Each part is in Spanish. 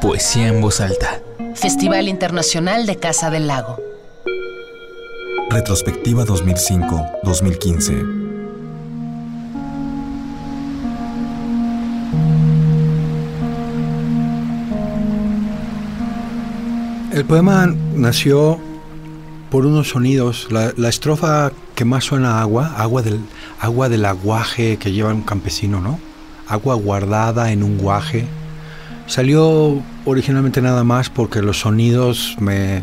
Poesía en voz alta. Festival Internacional de Casa del Lago. Retrospectiva 2005-2015. El poema nació por unos sonidos. La, estrofa que más suena a agua, agua del, agua del aguaje que lleva un campesino, ¿no? Agua guardada en un guaje. Salió originalmente nada más porque los sonidos me,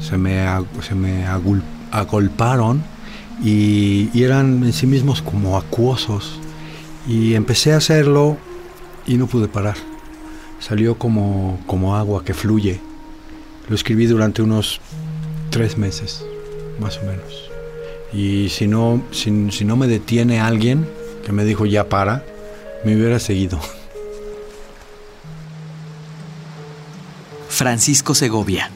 se me, agolparon y, y, eran en sí mismos como acuosos. Y empecé a hacerlo y no pude parar. Salió como, como agua que fluye. Lo escribí durante unos tres meses, más o menos. Y si no, si, no me detiene alguien que me dijo ya para, me hubiera seguido. Francisco Segovia.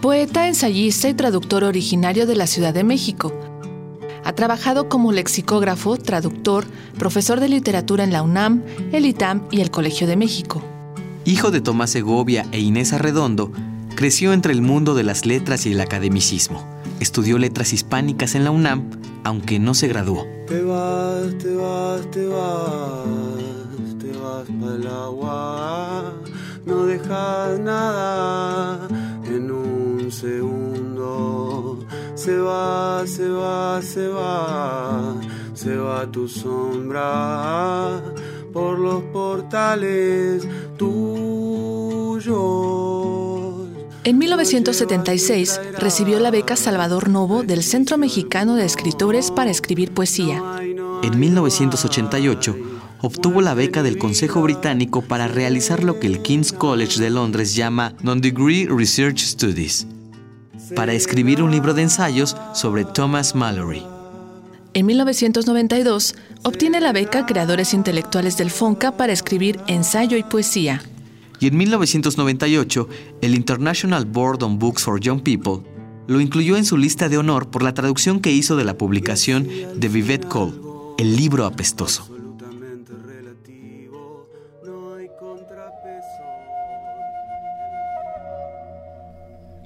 Poeta, ensayista y traductor originario de la Ciudad de México. Ha trabajado como lexicógrafo, traductor, profesor de literatura en la UNAM, el ITAM y el Colegio de México. Hijo de Tomás Segovia e Inés Arredondo, Creció entre el mundo de las letras y el academicismo. Estudió letras hispánicas en la UNAM, aunque no se graduó. Te vas, te vas, te vas, te vas para el agua. No dejas nada en un segundo. Se va, se va, se va, se va tu sombra por los portales tuyos. En 1976 recibió la beca Salvador Novo del Centro Mexicano de Escritores para escribir poesía. En 1988 obtuvo la beca del Consejo Británico para realizar lo que el King's College de Londres llama Non-Degree Research Studies, para escribir un libro de ensayos sobre Thomas Mallory. En 1992 obtiene la beca Creadores Intelectuales del FONCA para escribir ensayo y poesía y en 1998 el International Board on Books for Young People lo incluyó en su lista de honor por la traducción que hizo de la publicación de Vivette Cole, El libro apestoso.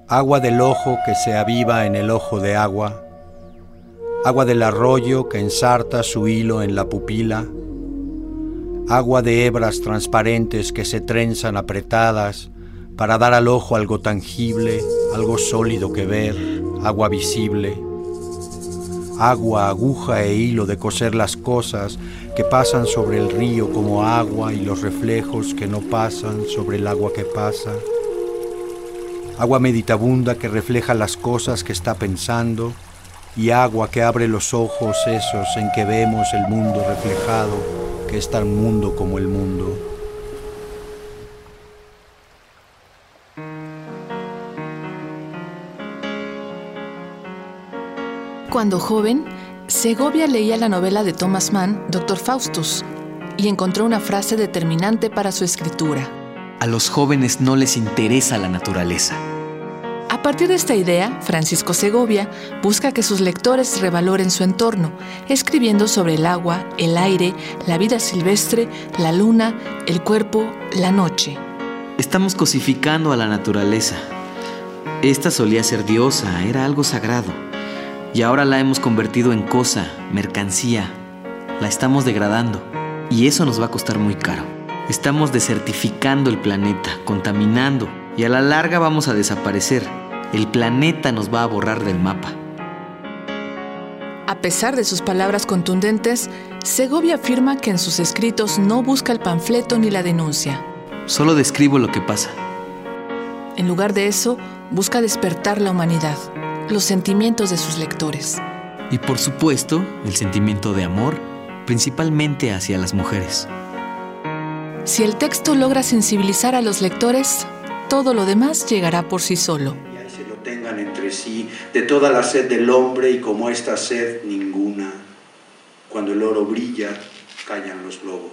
Agua del ojo que se aviva en el ojo de agua, agua del arroyo que ensarta su hilo en la pupila, agua de hebras transparentes que se trenzan apretadas para dar al ojo algo tangible, algo sólido que ver, agua visible, agua, aguja e hilo de coser las cosas que pasan sobre el río como agua y los reflejos que no pasan sobre el agua que pasa, agua meditabunda que refleja las cosas que está pensando y agua que abre los ojos esos en que vemos el mundo reflejado que es tan mundo como el mundo. Cuando joven, Segovia leía la novela de Thomas Mann, Doctor Faustus, y encontró una frase determinante para su escritura. A los jóvenes no les interesa la naturaleza a partir de esta idea, Francisco Segovia busca que sus lectores revaloren su entorno, escribiendo sobre el agua, el aire, la vida silvestre, la luna, el cuerpo, la noche. Estamos cosificando a la naturaleza. Esta solía ser diosa, era algo sagrado. Y ahora la hemos convertido en cosa, mercancía. La estamos degradando. Y eso nos va a costar muy caro. Estamos desertificando el planeta, contaminando. Y a la larga vamos a desaparecer el planeta nos va a borrar del mapa. A pesar de sus palabras contundentes, Segovia afirma que en sus escritos no busca el panfleto ni la denuncia. Solo describo lo que pasa. En lugar de eso, busca despertar la humanidad, los sentimientos de sus lectores. Y por supuesto, el sentimiento de amor, principalmente hacia las mujeres. Si el texto logra sensibilizar a los lectores, todo lo demás llegará por sí solo tengan entre sí de toda la sed del hombre y como esta sed ninguna. Cuando el oro brilla, callan los lobos.